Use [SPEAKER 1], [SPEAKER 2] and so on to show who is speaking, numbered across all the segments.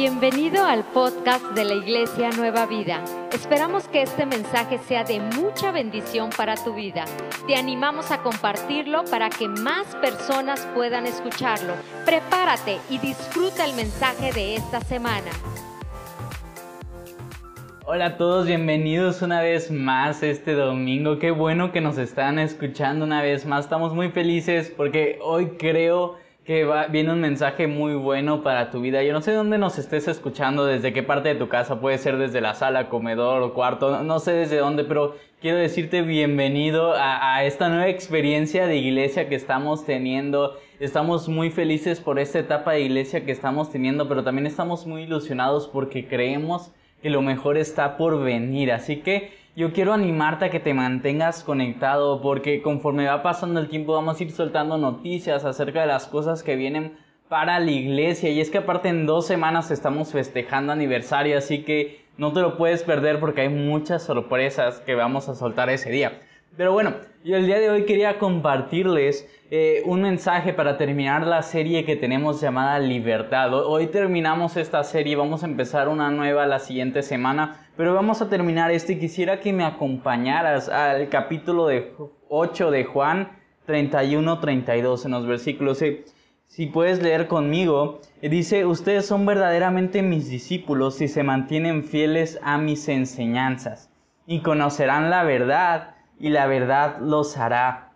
[SPEAKER 1] Bienvenido al podcast de la Iglesia Nueva Vida. Esperamos que este mensaje sea de mucha bendición para tu vida. Te animamos a compartirlo para que más personas puedan escucharlo. Prepárate y disfruta el mensaje de esta semana.
[SPEAKER 2] Hola a todos, bienvenidos una vez más este domingo. Qué bueno que nos están escuchando una vez más. Estamos muy felices porque hoy creo que viene un mensaje muy bueno para tu vida. Yo no sé dónde nos estés escuchando, desde qué parte de tu casa, puede ser desde la sala, comedor o cuarto, no, sé desde dónde, pero quiero decirte bienvenido a, esta nueva experiencia de iglesia que estamos teniendo. Estamos muy felices por esta etapa de iglesia que estamos teniendo, pero también estamos muy ilusionados porque creemos que lo mejor está por venir. Así que yo quiero animarte a que te mantengas conectado porque conforme va pasando el tiempo vamos a ir soltando noticias acerca de las cosas que vienen para la iglesia. Y es que aparte en dos semanas estamos festejando aniversario, así que no te lo puedes perder porque hay muchas sorpresas que vamos a soltar ese día. Pero bueno, yo el día de hoy quería compartirles eh, un mensaje para terminar la serie que tenemos llamada Libertad. Hoy terminamos esta serie, vamos a empezar una nueva la siguiente semana, pero vamos a terminar este. Quisiera que me acompañaras al capítulo de 8 de Juan 31-32 en los versículos. Si puedes leer conmigo, dice, ustedes son verdaderamente mis discípulos si se mantienen fieles a mis enseñanzas y conocerán la verdad y la verdad los hará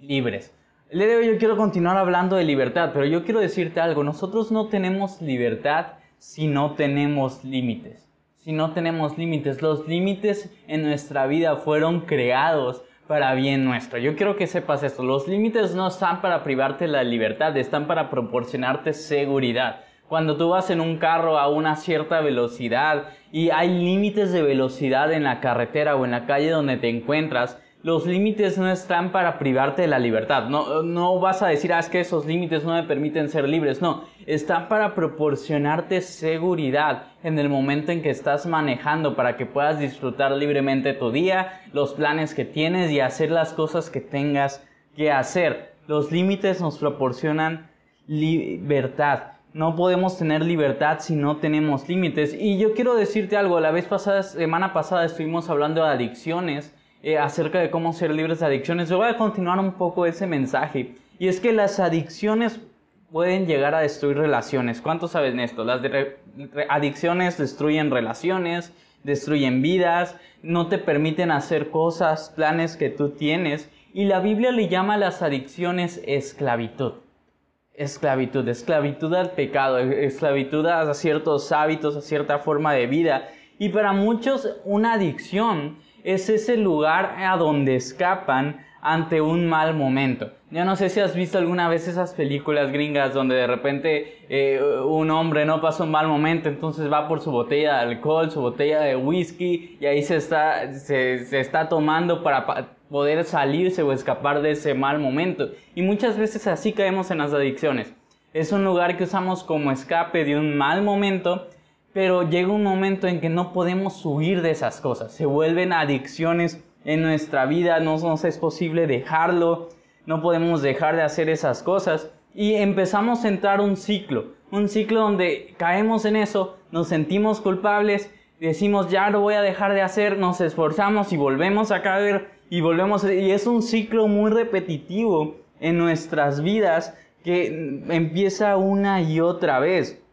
[SPEAKER 2] libres. El día de hoy yo quiero continuar hablando de libertad, pero yo quiero decirte algo, nosotros no tenemos libertad si no tenemos límites si no tenemos límites. Los límites en nuestra vida fueron creados para bien nuestro. Yo quiero que sepas esto. Los límites no están para privarte la libertad, están para proporcionarte seguridad. Cuando tú vas en un carro a una cierta velocidad y hay límites de velocidad en la carretera o en la calle donde te encuentras, los límites no están para privarte de la libertad. No, no vas a decir, ah, es que esos límites no me permiten ser libres. No, están para proporcionarte seguridad en el momento en que estás manejando para que puedas disfrutar libremente tu día, los planes que tienes y hacer las cosas que tengas que hacer. Los límites nos proporcionan libertad. No podemos tener libertad si no tenemos límites. Y yo quiero decirte algo, la vez pasada, semana pasada estuvimos hablando de adicciones eh, acerca de cómo ser libres de adicciones. Yo voy a continuar un poco ese mensaje. Y es que las adicciones pueden llegar a destruir relaciones. ¿Cuántos saben esto? Las adicciones destruyen relaciones, destruyen vidas, no te permiten hacer cosas, planes que tú tienes. Y la Biblia le llama a las adicciones esclavitud. Esclavitud, esclavitud al pecado, esclavitud a ciertos hábitos, a cierta forma de vida. Y para muchos una adicción es ese lugar a donde escapan ante un mal momento. Yo no sé si has visto alguna vez esas películas gringas donde de repente eh, un hombre no pasa un mal momento, entonces va por su botella de alcohol, su botella de whisky y ahí se está, se, se está tomando para poder salirse o escapar de ese mal momento. Y muchas veces así caemos en las adicciones. Es un lugar que usamos como escape de un mal momento pero llega un momento en que no podemos huir de esas cosas. Se vuelven adicciones en nuestra vida, no nos es posible dejarlo, no podemos dejar de hacer esas cosas y empezamos a entrar un ciclo, un ciclo donde caemos en eso, nos sentimos culpables, decimos ya lo voy a dejar de hacer, nos esforzamos y volvemos a caer y volvemos y es un ciclo muy repetitivo en nuestras vidas que empieza una y otra vez.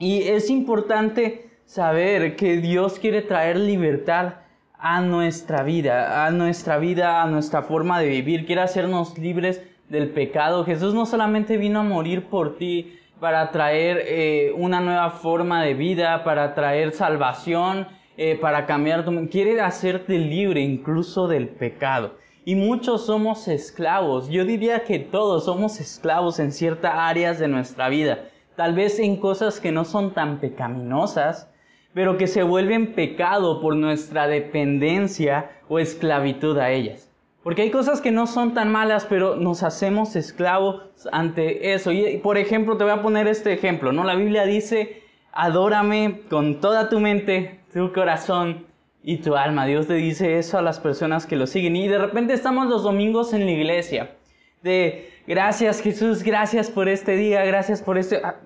[SPEAKER 2] Y es importante saber que Dios quiere traer libertad a nuestra vida, a nuestra vida, a nuestra forma de vivir. Quiere hacernos libres del pecado. Jesús no solamente vino a morir por ti para traer eh, una nueva forma de vida, para traer salvación, eh, para cambiar tu... Quiere hacerte libre incluso del pecado. Y muchos somos esclavos. Yo diría que todos somos esclavos en ciertas áreas de nuestra vida tal vez en cosas que no son tan pecaminosas, pero que se vuelven pecado por nuestra dependencia o esclavitud a ellas. Porque hay cosas que no son tan malas, pero nos hacemos esclavos ante eso. Y por ejemplo, te voy a poner este ejemplo, ¿no? La Biblia dice, adórame con toda tu mente, tu corazón y tu alma. Dios le dice eso a las personas que lo siguen. Y de repente estamos los domingos en la iglesia. De gracias Jesús, gracias por este día, gracias por este... Ah,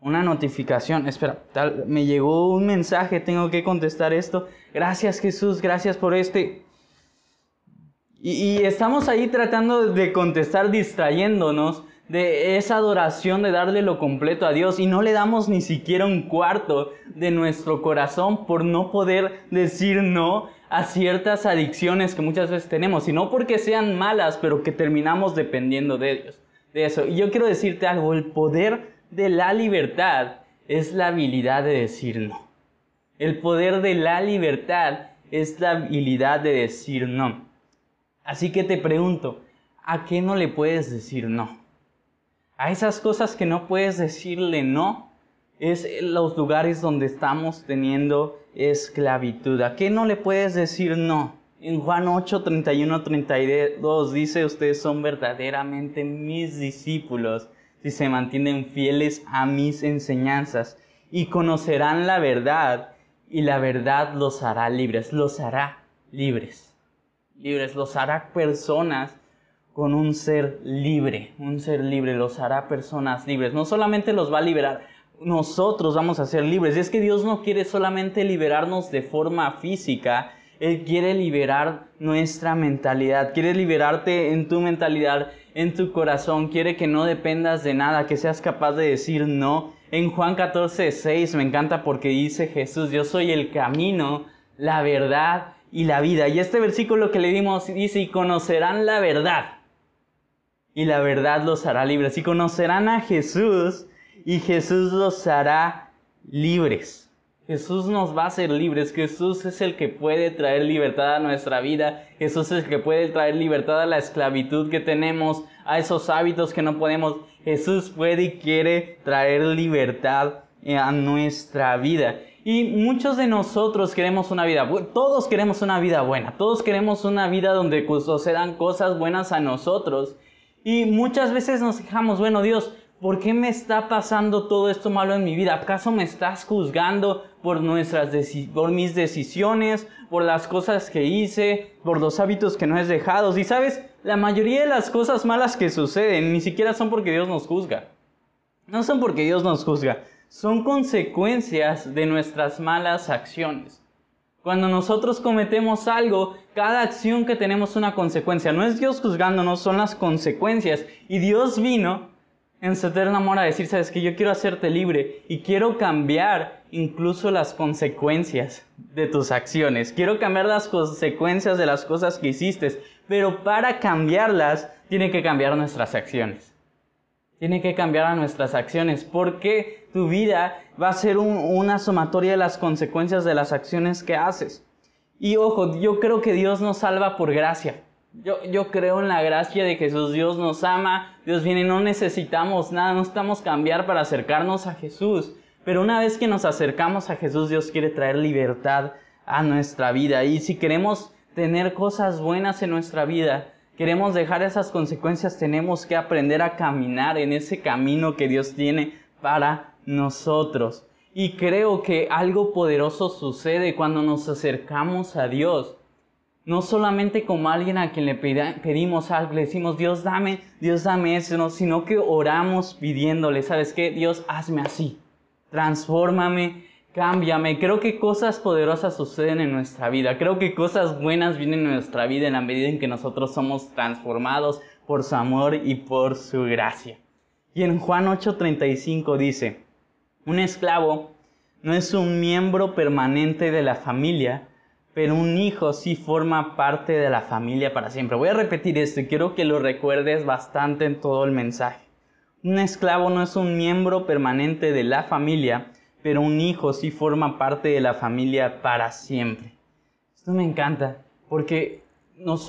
[SPEAKER 2] una notificación. Espera, tal, me llegó un mensaje, tengo que contestar esto. Gracias Jesús, gracias por este. Y, y estamos ahí tratando de contestar distrayéndonos de esa adoración de darle lo completo a Dios y no le damos ni siquiera un cuarto de nuestro corazón por no poder decir no a ciertas adicciones que muchas veces tenemos, y no porque sean malas, pero que terminamos dependiendo de ellos, de eso. Y yo quiero decirte algo, el poder de la libertad es la habilidad de decir no. El poder de la libertad es la habilidad de decir no. Así que te pregunto, ¿a qué no le puedes decir no? A esas cosas que no puedes decirle no, es los lugares donde estamos teniendo esclavitud. ¿A qué no le puedes decir no? En Juan 8, 31, 32 dice, ustedes son verdaderamente mis discípulos si se mantienen fieles a mis enseñanzas y conocerán la verdad y la verdad los hará libres, los hará libres, libres, los hará personas con un ser libre, un ser libre, los hará personas libres. No solamente los va a liberar, nosotros vamos a ser libres. Y es que Dios no quiere solamente liberarnos de forma física, Él quiere liberar nuestra mentalidad, quiere liberarte en tu mentalidad, en tu corazón, quiere que no dependas de nada, que seas capaz de decir no. En Juan 14, 6 me encanta porque dice Jesús, yo soy el camino, la verdad y la vida. Y este versículo que le dimos dice, y conocerán la verdad. Y la verdad los hará libres. Y conocerán a Jesús y Jesús los hará libres. Jesús nos va a hacer libres. Jesús es el que puede traer libertad a nuestra vida. Jesús es el que puede traer libertad a la esclavitud que tenemos, a esos hábitos que no podemos. Jesús puede y quiere traer libertad a nuestra vida. Y muchos de nosotros queremos una vida, todos queremos una vida buena, todos queremos una vida donde sucedan cosas buenas a nosotros. Y muchas veces nos quejamos, bueno Dios, ¿Por qué me está pasando todo esto malo en mi vida? ¿Acaso me estás juzgando por, nuestras por mis decisiones, por las cosas que hice, por los hábitos que no he dejado? Y sabes, la mayoría de las cosas malas que suceden ni siquiera son porque Dios nos juzga. No son porque Dios nos juzga, son consecuencias de nuestras malas acciones. Cuando nosotros cometemos algo, cada acción que tenemos una consecuencia. No es Dios juzgándonos, son las consecuencias. Y Dios vino en su eterno amor a decir, sabes que yo quiero hacerte libre y quiero cambiar incluso las consecuencias de tus acciones. Quiero cambiar las consecuencias de las cosas que hiciste, pero para cambiarlas tiene que cambiar nuestras acciones. Tiene que cambiar a nuestras acciones porque tu vida va a ser una sumatoria de las consecuencias de las acciones que haces. Y ojo, yo creo que Dios nos salva por gracia. Yo, yo creo en la gracia de Jesús. Dios nos ama. Dios viene. No necesitamos nada. No estamos cambiar para acercarnos a Jesús. Pero una vez que nos acercamos a Jesús, Dios quiere traer libertad a nuestra vida. Y si queremos tener cosas buenas en nuestra vida, queremos dejar esas consecuencias, tenemos que aprender a caminar en ese camino que Dios tiene para nosotros. Y creo que algo poderoso sucede cuando nos acercamos a Dios no solamente como alguien a quien le pedimos algo, le decimos, Dios dame, Dios dame eso, sino que oramos pidiéndole, ¿sabes qué? Dios hazme así, transfórmame, cámbiame. Creo que cosas poderosas suceden en nuestra vida, creo que cosas buenas vienen en nuestra vida en la medida en que nosotros somos transformados por su amor y por su gracia. Y en Juan 8:35 dice, un esclavo no es un miembro permanente de la familia, pero un hijo sí forma parte de la familia para siempre. Voy a repetir esto y quiero que lo recuerdes bastante en todo el mensaje. Un esclavo no es un miembro permanente de la familia, pero un hijo sí forma parte de la familia para siempre. Esto me encanta, porque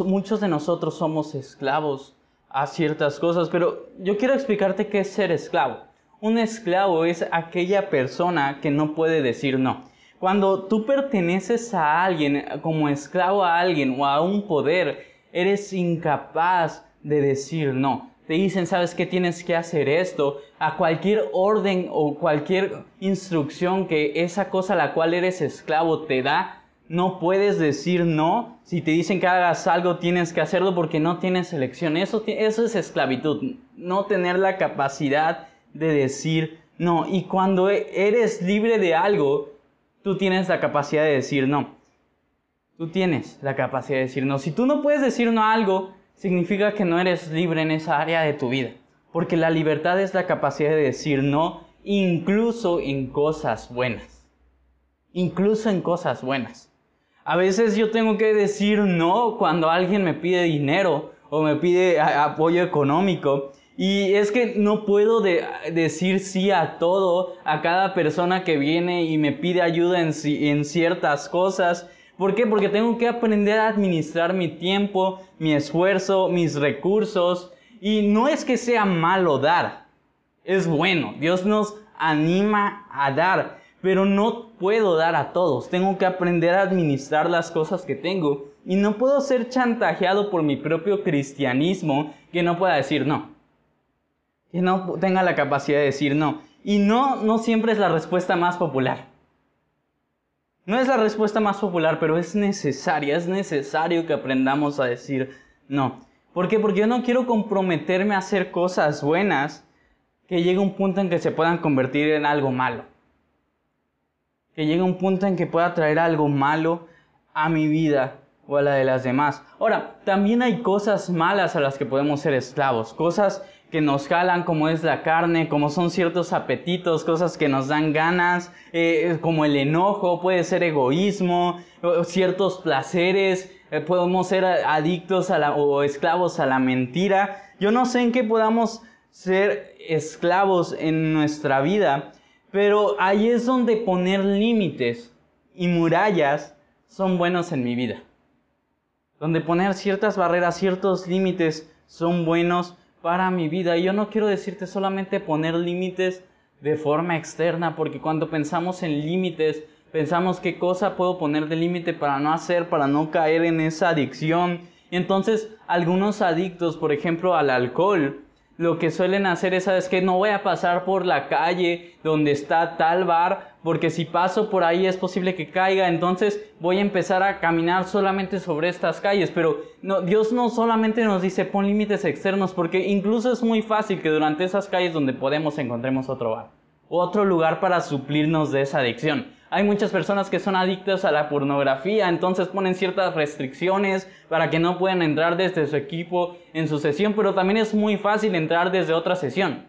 [SPEAKER 2] muchos de nosotros somos esclavos a ciertas cosas, pero yo quiero explicarte qué es ser esclavo. Un esclavo es aquella persona que no puede decir no. Cuando tú perteneces a alguien, como esclavo a alguien o a un poder, eres incapaz de decir no. Te dicen, sabes que tienes que hacer esto, a cualquier orden o cualquier instrucción que esa cosa a la cual eres esclavo te da, no puedes decir no. Si te dicen que hagas algo, tienes que hacerlo porque no tienes elección. Eso, eso es esclavitud, no tener la capacidad de decir no. Y cuando e-, eres libre de algo, tú tienes la capacidad de decir no. Tú tienes la capacidad de decir no. Si tú no puedes decir no a algo, significa que no eres libre en esa área de tu vida. Porque la libertad es la capacidad de decir no, incluso en cosas buenas. Incluso en cosas buenas. A veces yo tengo que decir no cuando alguien me pide dinero o me pide apoyo económico. Y es que no puedo decir sí a todo, a cada persona que viene y me pide ayuda en, en ciertas cosas. ¿Por qué? Porque tengo que aprender a administrar mi tiempo, mi esfuerzo, mis recursos. Y no es que sea malo dar, es bueno. Dios nos anima a dar, pero no puedo dar a todos. Tengo que aprender a administrar las cosas que tengo. Y no puedo ser chantajeado por mi propio cristianismo que no pueda decir no. Que no tenga la capacidad de decir no. Y no, no siempre es la respuesta más popular. No es la respuesta más popular, pero es necesaria, es necesario que aprendamos a decir no. ¿Por qué? Porque yo no quiero comprometerme a hacer cosas buenas que llegue un punto en que se puedan convertir en algo malo. Que llegue un punto en que pueda traer algo malo a mi vida o a la de las demás. Ahora, también hay cosas malas a las que podemos ser esclavos, cosas que nos jalan como es la carne, como son ciertos apetitos, cosas que nos dan ganas, eh, como el enojo, puede ser egoísmo, ciertos placeres, eh, podemos ser adictos a la, o esclavos a la mentira. Yo no sé en qué podamos ser esclavos en nuestra vida, pero ahí es donde poner límites y murallas son buenos en mi vida. Donde poner ciertas barreras, ciertos límites son buenos para mi vida. Y yo no quiero decirte solamente poner límites de forma externa, porque cuando pensamos en límites, pensamos qué cosa puedo poner de límite para no hacer, para no caer en esa adicción. Y entonces algunos adictos, por ejemplo, al alcohol, lo que suelen hacer es, ¿sabes que No voy a pasar por la calle donde está tal bar, porque si paso por ahí es posible que caiga, entonces voy a empezar a caminar solamente sobre estas calles. Pero Dios no solamente nos dice pon límites externos, porque incluso es muy fácil que durante esas calles donde podemos encontremos otro bar, otro lugar para suplirnos de esa adicción. Hay muchas personas que son adictas a la pornografía, entonces ponen ciertas restricciones para que no puedan entrar desde su equipo en su sesión, pero también es muy fácil entrar desde otra sesión,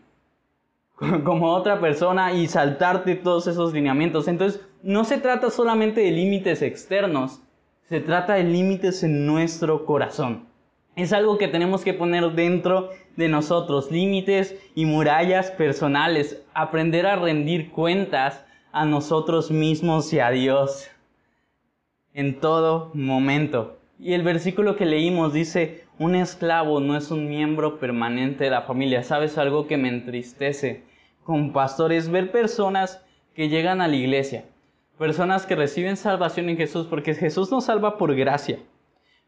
[SPEAKER 2] como otra persona y saltarte todos esos lineamientos. Entonces, no se trata solamente de límites externos, se trata de límites en nuestro corazón. Es algo que tenemos que poner dentro de nosotros, límites y murallas personales, aprender a rendir cuentas a nosotros mismos y a Dios en todo momento. Y el versículo que leímos dice, un esclavo no es un miembro permanente de la familia. ¿Sabes algo que me entristece con pastores? Ver personas que llegan a la iglesia, personas que reciben salvación en Jesús, porque Jesús nos salva por gracia.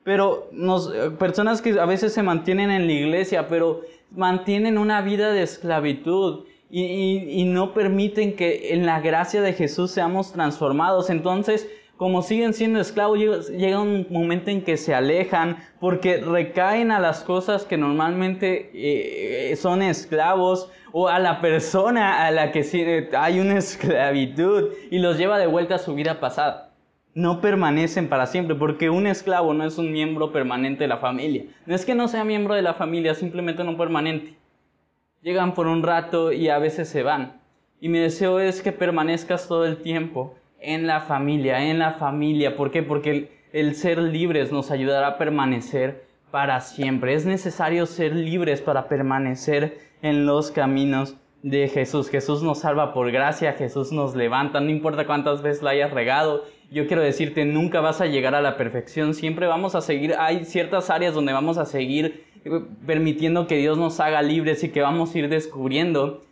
[SPEAKER 2] Pero nos, personas que a veces se mantienen en la iglesia, pero mantienen una vida de esclavitud y, no permiten que en la gracia de Jesús seamos transformados. Entonces, como siguen siendo esclavos, llega, un momento en que se alejan porque recaen a las cosas que normalmente eh, son esclavos o a la persona a la que hay una esclavitud y los lleva de vuelta a su vida pasada. No permanecen para siempre porque un esclavo no es un miembro permanente de la familia. No es que no sea miembro de la familia, simplemente no permanente llegan por un rato y a veces se van. Y mi deseo es que permanezcas todo el tiempo en la familia, en la familia. ¿Por qué? Porque el, ser libres nos ayudará a permanecer para siempre. Es necesario ser libres para permanecer en los caminos de Jesús. Jesús nos salva por gracia, Jesús nos levanta, no importa cuántas veces la hayas regado. Yo quiero decirte, nunca vas a llegar a la perfección, siempre vamos a seguir, hay ciertas áreas donde vamos a seguir permitiendo que Dios nos haga libres y que vamos a ir descubriendo,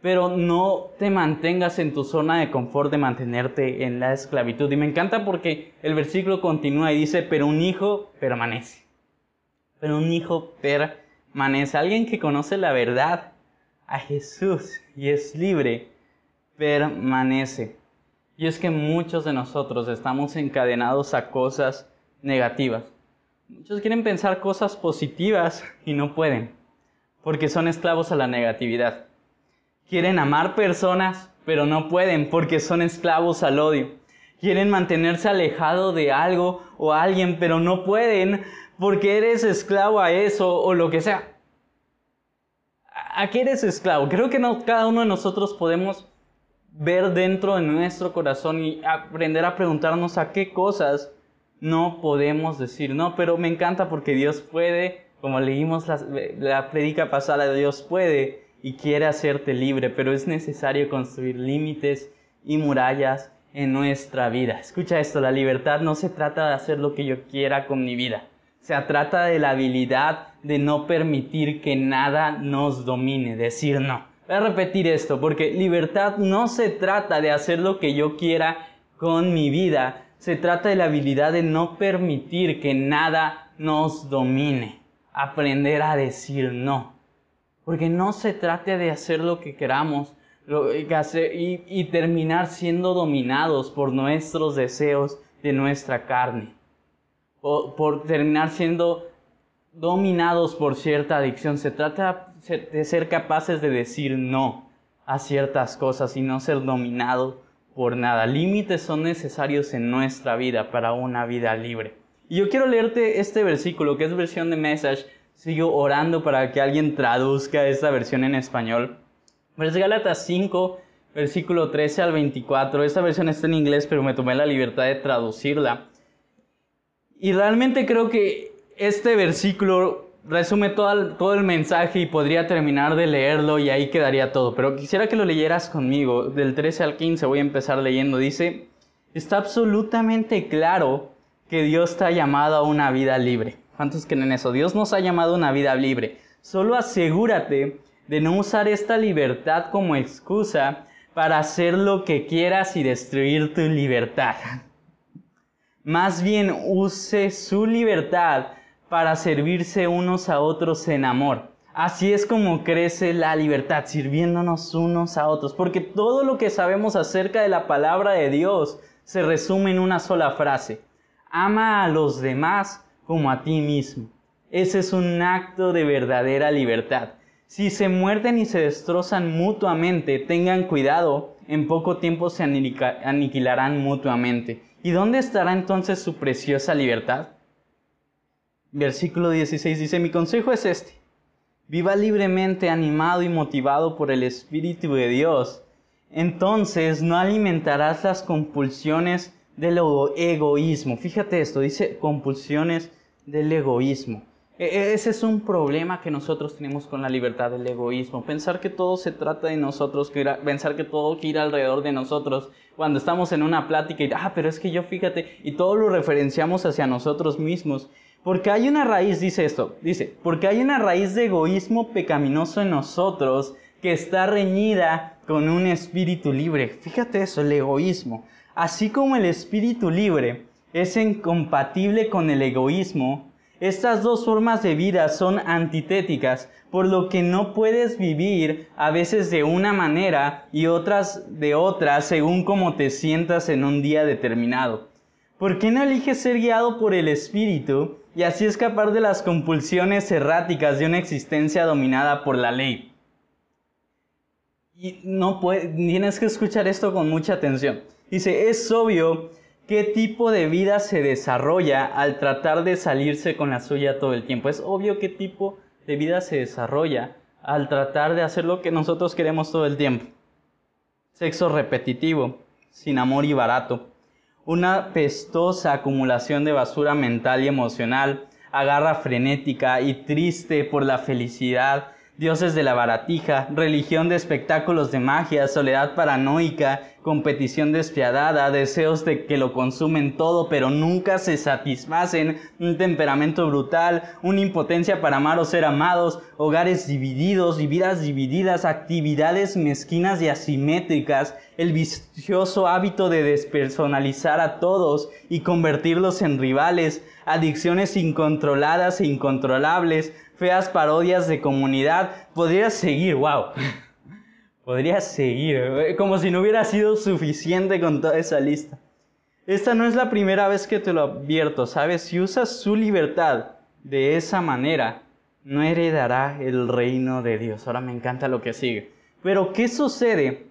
[SPEAKER 2] pero no te mantengas en tu zona de confort de mantenerte en la esclavitud. Y me encanta porque el versículo continúa y dice, pero un hijo permanece. Pero un hijo permanece. Alguien que conoce la verdad a Jesús y es libre, permanece. Y es que muchos de nosotros estamos encadenados a cosas negativas. Muchos quieren pensar cosas positivas y no pueden, porque son esclavos a la negatividad. Quieren amar personas, pero no pueden porque son esclavos al odio. Quieren mantenerse alejado de algo o alguien, pero no pueden porque eres esclavo a eso o lo que sea. ¿A qué eres esclavo? Creo que cada uno de nosotros podemos ver dentro de nuestro corazón y aprender a preguntarnos a qué cosas no podemos decir no, pero me encanta porque Dios puede, como leímos la, la predica pasada, Dios puede y quiere hacerte libre, pero es necesario construir límites y murallas en nuestra vida. Escucha esto, la libertad no se trata de hacer lo que yo quiera con mi vida. Se trata de la habilidad de no permitir que nada nos domine, decir no. Voy a repetir esto, porque libertad no se trata de hacer lo que yo quiera con mi vida, se trata de la habilidad de no permitir que nada nos domine. Aprender a decir no. Porque no se trata de hacer lo que queramos y, y terminar siendo dominados por nuestros deseos de nuestra carne. O por terminar siendo dominados por cierta adicción. Se trata de ser capaces de decir no a ciertas cosas y no ser dominado por nada. Límites son necesarios en nuestra vida para una vida libre. Y yo quiero leerte este versículo que es versión de Message. Sigo orando para que alguien traduzca esta versión en español. Vers Gálatas 5, versículo 13 al 24. Esta versión está en inglés, pero me tomé la libertad de traducirla. Y realmente creo que este versículo resume todo el, todo el mensaje y podría terminar de leerlo y ahí quedaría todo. Pero quisiera que lo leyeras conmigo. Del 13 al 15 voy a empezar leyendo. Dice, está absolutamente claro que Dios te ha llamado a una vida libre. ¿Cuántos creen eso? Dios nos ha llamado a una vida libre. Solo asegúrate de no usar esta libertad como excusa para hacer lo que quieras y destruir tu libertad. Más bien use su libertad para servirse unos a otros en amor. Así es como crece la libertad, sirviéndonos unos a otros. Porque todo lo que sabemos acerca de la palabra de Dios se resume en una sola frase. Ama a los demás como a ti mismo. Ese es un acto de verdadera libertad. Si se muerden y se destrozan mutuamente, tengan cuidado, en poco tiempo se aniquilarán mutuamente. ¿Y dónde estará entonces su preciosa libertad? Versículo 16 dice, mi consejo es este. Viva libremente, animado y motivado por el Espíritu de Dios. Entonces no alimentarás las compulsiones del egoísmo. Fíjate esto, dice compulsiones del egoísmo. E, e, ese es un problema que nosotros tenemos con la libertad del egoísmo. Pensar que todo se trata de nosotros, pensar que todo gira alrededor de nosotros. Cuando estamos en una plática y, ah, pero es que yo fíjate, y todo lo referenciamos hacia nosotros mismos. Porque hay una raíz, dice esto, dice, porque hay una raíz de egoísmo pecaminoso en nosotros que está reñida con un espíritu libre. Fíjate eso, el egoísmo. Así como el espíritu libre es incompatible con el egoísmo, estas dos formas de vida son antitéticas, por lo que no puedes vivir a veces de una manera y otras de otra según cómo te sientas en un día determinado. ¿Por qué no eliges ser guiado por el Espíritu y así escapar de las compulsiones erráticas de una existencia dominada por la ley? Y no tienes que escuchar esto con mucha atención. Dice, es obvio qué tipo de vida se desarrolla al tratar de salirse con la suya todo el tiempo. Es obvio qué tipo de vida se desarrolla al tratar de hacer lo que nosotros queremos todo el tiempo. Sexo repetitivo, sin amor y barato una pestosa acumulación de basura mental y emocional, agarra frenética y triste por la felicidad, dioses de la baratija, religión de espectáculos de magia, soledad paranoica, competición despiadada, deseos de que lo consumen todo pero nunca se satisfacen, un temperamento brutal, una impotencia para amar o ser amados, hogares divididos y vidas divididas, actividades mezquinas y asimétricas, el vicioso hábito de despersonalizar a todos y convertirlos en rivales, adicciones incontroladas e incontrolables, feas parodias de comunidad, podría seguir, wow. Podría seguir, eh, como si no hubiera sido suficiente con toda esa lista. Esta no es la primera vez que te lo advierto, ¿sabes? Si usas su libertad de esa manera, no heredará el reino de Dios. Ahora me encanta lo que sigue. Pero ¿qué sucede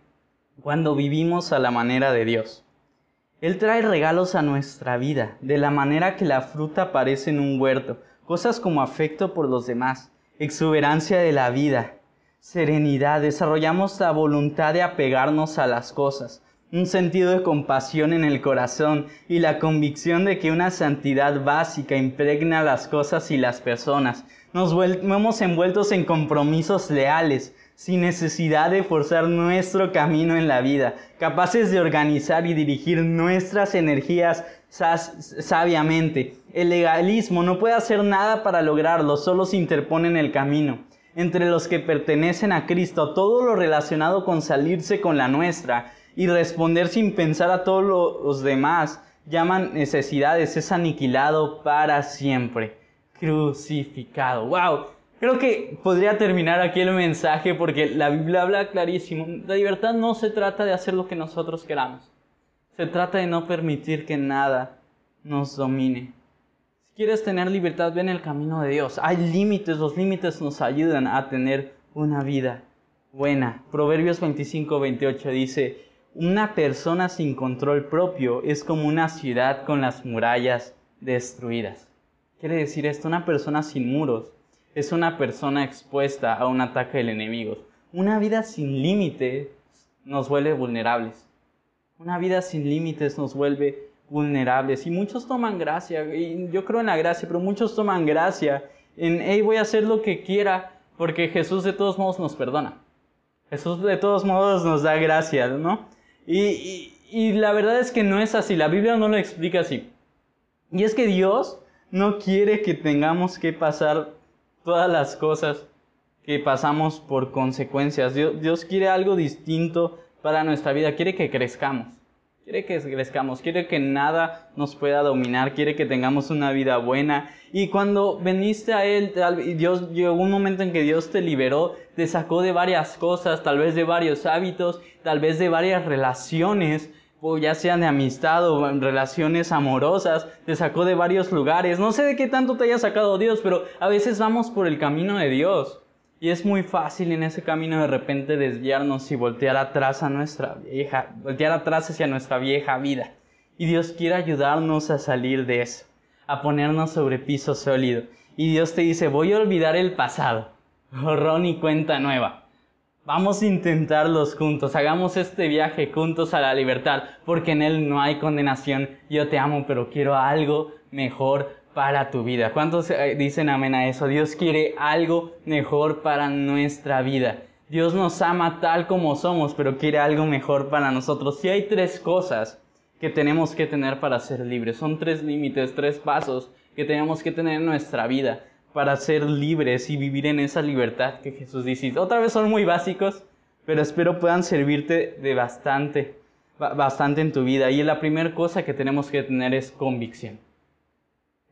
[SPEAKER 2] cuando vivimos a la manera de Dios? Él trae regalos a nuestra vida, de la manera que la fruta aparece en un huerto, cosas como afecto por los demás, exuberancia de la vida, serenidad, desarrollamos la voluntad de apegarnos a las cosas, un sentido de compasión en el corazón y la convicción de que una santidad básica impregna las cosas y las personas. Nos vemos envueltos en compromisos leales, sin necesidad de forzar nuestro camino en la vida, capaces de organizar y dirigir nuestras energías sabiamente. El legalismo no puede hacer nada para lograrlo, solo se interpone en el camino. Entre los que pertenecen a Cristo, todo lo relacionado con salirse con la nuestra y responder sin pensar a todos los demás llaman necesidades es aniquilado para siempre, crucificado. ¡Wow! Creo que podría terminar aquí el mensaje porque la Biblia habla clarísimo. La libertad no se trata de hacer lo que nosotros queramos. Se trata de no permitir que nada nos domine. Quieres tener libertad, ven el camino de Dios. Hay límites, los límites nos ayudan a tener una vida buena. Proverbios 25, 28 dice, una persona sin control propio es como una ciudad con las murallas destruidas. Quiere decir esto, una persona sin muros es una persona expuesta a un ataque del enemigo. Una vida sin límites nos vuelve vulnerables. Una vida sin límites nos vuelve vulnerables. Y muchos toman gracia, y yo creo en la gracia, pero muchos toman gracia en, hey, voy a hacer lo que quiera, porque Jesús de todos modos nos perdona. Jesús de todos modos nos da gracia, ¿no? Y, la verdad es que no es así, la Biblia no lo explica así. Y es que Dios no quiere que tengamos que pasar todas las cosas que pasamos por consecuencias. Dios, Dios, quiere algo distinto para nuestra vida, quiere que crezcamos, quiere que crezcamos, quiere que nada nos pueda dominar, quiere que tengamos una vida buena. Y cuando veniste a Él, Dios llegó un momento en que Dios te liberó te sacó de varias cosas, tal vez de varios hábitos, tal vez de varias relaciones, o ya sean de amistad o relaciones amorosas, te sacó de varios lugares. No sé de qué tanto te haya sacado Dios, pero a veces vamos por el camino de Dios. Y es muy fácil en ese camino de repente desviarnos y voltear atrás a nuestra vieja, voltear atrás hacia nuestra vieja vida. Y Dios quiere ayudarnos a salir de eso, a ponernos sobre piso sólido. Y Dios te dice, voy a olvidar el pasado borrón y cuenta nueva. Vamos a intentarlos juntos, hagamos este viaje juntos a la libertad, porque en Él no hay condenación. Yo te amo, pero quiero algo mejor para tu vida. ¿Cuántos eh, dicen amén a eso? Dios quiere algo mejor para nuestra vida. Dios nos ama tal como somos, pero quiere algo mejor para nosotros. Si hay tres cosas que tenemos que tener para ser libres, son tres límites, tres pasos que tenemos que tener en nuestra vida para ser libres y vivir en esa libertad que Jesús dice. Otra vez son muy básicos, pero espero puedan servirte de bastante, bastante en tu vida. Y la primera cosa que tenemos que tener es convicción.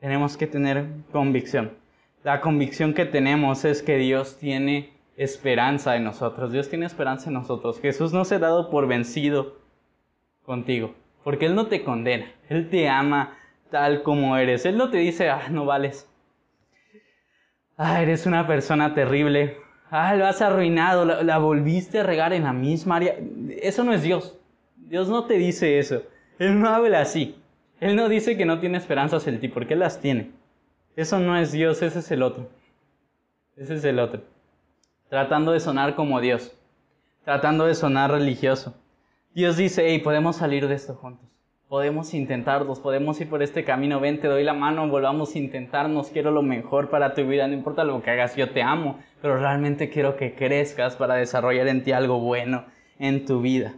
[SPEAKER 2] Tenemos que tener convicción. La convicción que tenemos es que Dios tiene esperanza en nosotros. Dios tiene esperanza en nosotros. Jesús no se ha dado por vencido contigo, porque Él no te condena. Él te ama tal como eres. Él no te dice, ah, no vales ah, eres una persona terrible, ah, lo has arruinado, la, volviste a regar en la misma área. Eso no es Dios. Dios no te dice eso. Él no habla así. Él no dice que no tiene esperanzas en ti, porque las tiene. Eso no es Dios, ese es el otro. Ese es el otro. Tratando de sonar como Dios. Tratando de sonar religioso. Dios dice, hey, podemos salir de esto juntos podemos intentarlos, podemos ir por este camino, ven, te doy la mano, volvamos a intentarnos, quiero lo mejor para tu vida, no importa lo que hagas, yo te amo, pero realmente quiero que crezcas para desarrollar en ti algo bueno en tu vida.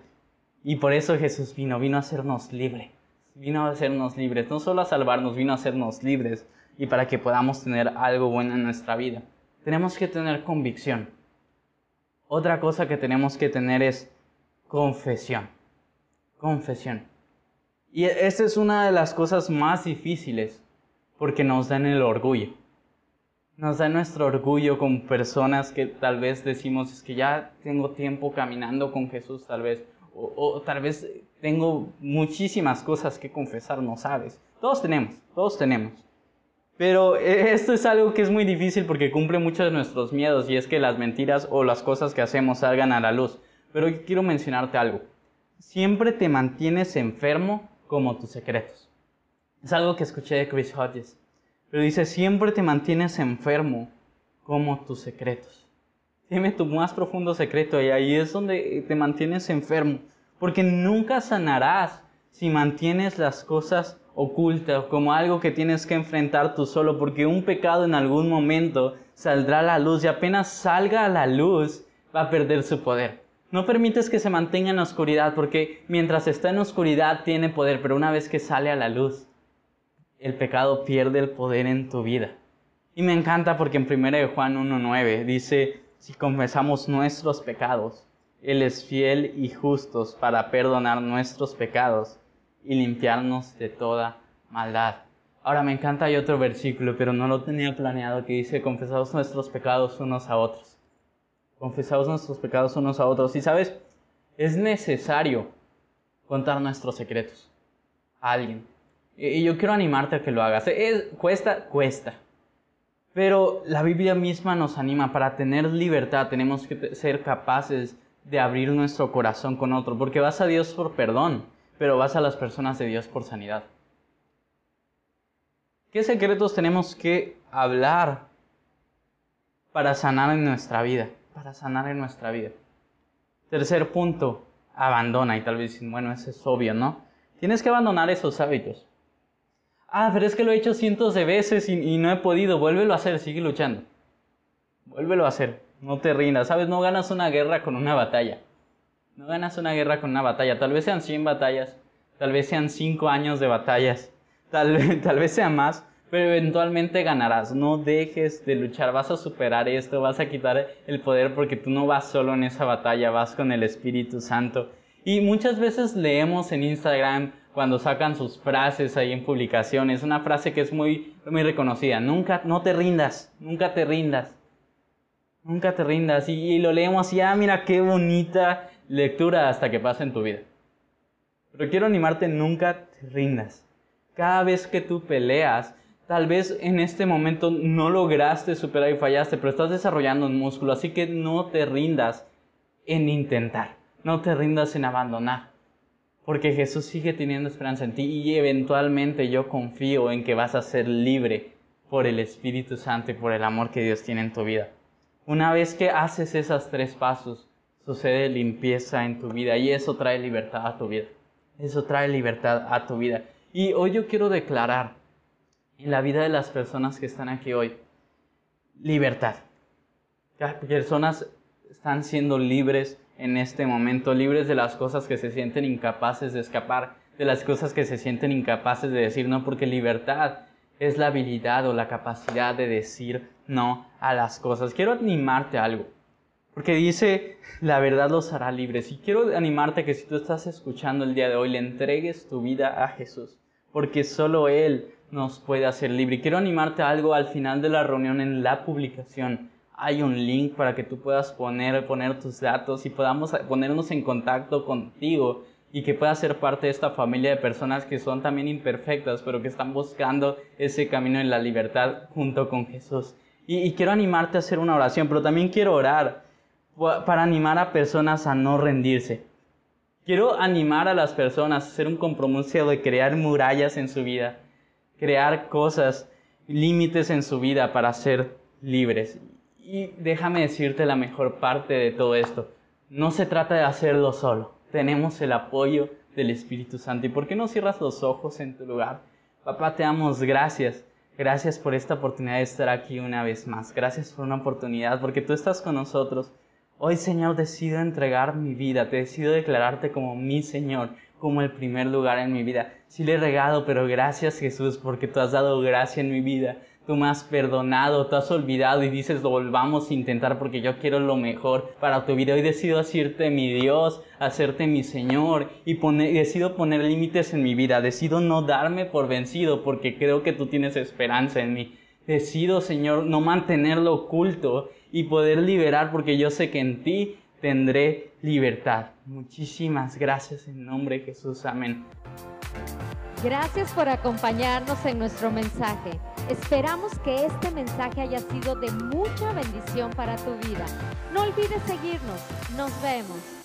[SPEAKER 2] Y por eso Jesús vino, vino a hacernos libres, vino a hacernos libres, no solo a salvarnos, vino a hacernos libres y para que podamos tener algo bueno en nuestra vida. Tenemos que tener convicción. Otra cosa que tenemos que tener es confesión. Confesión. Y esta es una de las cosas más difíciles porque nos dan el orgullo. Nos da nuestro orgullo con personas que tal vez decimos es que ya tengo tiempo caminando con Jesús tal vez. O, tal vez tengo muchísimas cosas que confesar, no sabes. Todos tenemos, todos tenemos. Pero eh, esto es algo que es muy difícil porque cumple muchos de nuestros miedos y es que las mentiras o las cosas que hacemos salgan a la luz. Pero quiero mencionarte algo. Siempre te mantienes enfermo como tus secretos. Es algo que escuché de Chris Hodges. Pero dice, siempre te mantienes enfermo como tus secretos. Dime tu más profundo secreto y ahí es donde te mantienes enfermo. Porque nunca sanarás si mantienes las cosas ocultas como algo que tienes que enfrentar tú solo. Porque un pecado en algún momento saldrá a la luz y apenas salga a la luz va a perder su poder. No permites que se mantenga en la oscuridad porque mientras está en oscuridad tiene poder, pero una vez que sale a la luz, el pecado pierde el poder en tu vida. Y me encanta porque en 1 Juan 1.9 dice, si confesamos nuestros pecados, Él es fiel y justo para perdonar nuestros pecados y limpiarnos de toda maldad. Ahora me encanta hay otro versículo, pero no lo tenía planeado, que dice, confesados nuestros pecados unos a otros confesamos nuestros pecados unos a otros. Y sabes, es necesario contar nuestros secretos a alguien. Y yo quiero animarte a que lo hagas. Es, cuesta, cuesta. Pero la Biblia misma nos anima para tener libertad. Tenemos que ser capaces de abrir nuestro corazón con otro. Porque vas a Dios por perdón, pero vas a las personas de Dios por sanidad. ¿Qué secretos tenemos que hablar para sanar en nuestra vida? para sanar en nuestra vida. Tercer punto, abandona. Y tal vez bueno, eso es obvio, ¿no? Tienes que abandonar esos hábitos. Ah, pero es que lo he hecho cientos de veces y, no he podido. Vuélvelo a hacer, sigue luchando. Vuélvelo a hacer. No te rindas. ¿Sabes? No ganas una guerra con una batalla. No ganas una guerra con una batalla. Tal vez sean 100 batallas. Tal vez sean 5 años de batallas. Tal, tal vez sea más pero eventualmente ganarás. No dejes de luchar, vas a superar esto, vas a quitar el poder porque tú no vas solo en esa batalla, vas con el Espíritu Santo. Y muchas veces leemos en Instagram cuando sacan sus frases ahí en publicaciones, una frase que es muy, muy reconocida, nunca, no te rindas, nunca te rindas, nunca te rindas. Y, lo leemos y, ah, mira qué bonita lectura hasta que pasa en tu vida. Pero quiero animarte, nunca te rindas. Cada vez que tú peleas, Tal vez en este momento no lograste superar y fallaste, pero estás desarrollando un músculo, así que no te rindas en intentar, no te rindas en abandonar, porque Jesús sigue teniendo esperanza en ti y eventualmente yo confío en que vas a ser libre por el Espíritu Santo y por el amor que Dios tiene en tu vida. Una vez que haces esos tres pasos, sucede limpieza en tu vida y eso trae libertad a tu vida. Eso trae libertad a tu vida. Y hoy yo quiero declarar en la vida de las personas que están aquí hoy. Libertad. Las personas están siendo libres en este momento, libres de las cosas que se sienten incapaces de escapar, de las cosas que se sienten incapaces de decir no, porque libertad es la habilidad o la capacidad de decir no a las cosas. Quiero animarte algo, porque dice, la verdad los hará libres. Y quiero animarte que si tú estás escuchando el día de hoy, le entregues tu vida a Jesús, porque solo Él nos puede hacer libre. Quiero animarte algo al final de la reunión en la publicación. Hay un link para que tú puedas poner, poner tus datos y podamos ponernos en contacto contigo y que puedas ser parte de esta familia de personas que son también imperfectas, pero que están buscando ese camino en la libertad junto con Jesús. Y, quiero animarte a hacer una oración, pero también quiero orar para animar a personas a no rendirse. Quiero animar a las personas a hacer un compromiso de crear murallas en su vida crear cosas, límites en su vida para ser libres. Y déjame decirte la mejor parte de todo esto. No se trata de hacerlo solo. Tenemos el apoyo del Espíritu Santo. ¿Y por qué no cierras los ojos en tu lugar? Papá, te damos gracias. Gracias por esta oportunidad de estar aquí una vez más. Gracias por una oportunidad, porque tú estás con nosotros. Hoy, Señor, decido entregar mi vida. Te decido declararte como mi Señor como el primer lugar en mi vida. Sí le he regado, pero gracias Jesús porque tú has dado gracia en mi vida. Tú me has perdonado, tú has olvidado y dices lo volvamos a intentar porque yo quiero lo mejor para tu vida. Hoy decido hacerte mi Dios, hacerte mi Señor y decido poner límites en mi vida. Decido no darme por vencido porque creo que tú tienes esperanza en mí. Decido, Señor, no mantenerlo oculto y poder liberar porque yo sé que en ti tendré libertad. Muchísimas gracias en nombre de Jesús. Amén.
[SPEAKER 1] Gracias por acompañarnos en nuestro mensaje. Esperamos que este mensaje haya sido de mucha bendición para tu vida. No olvides seguirnos. Nos vemos.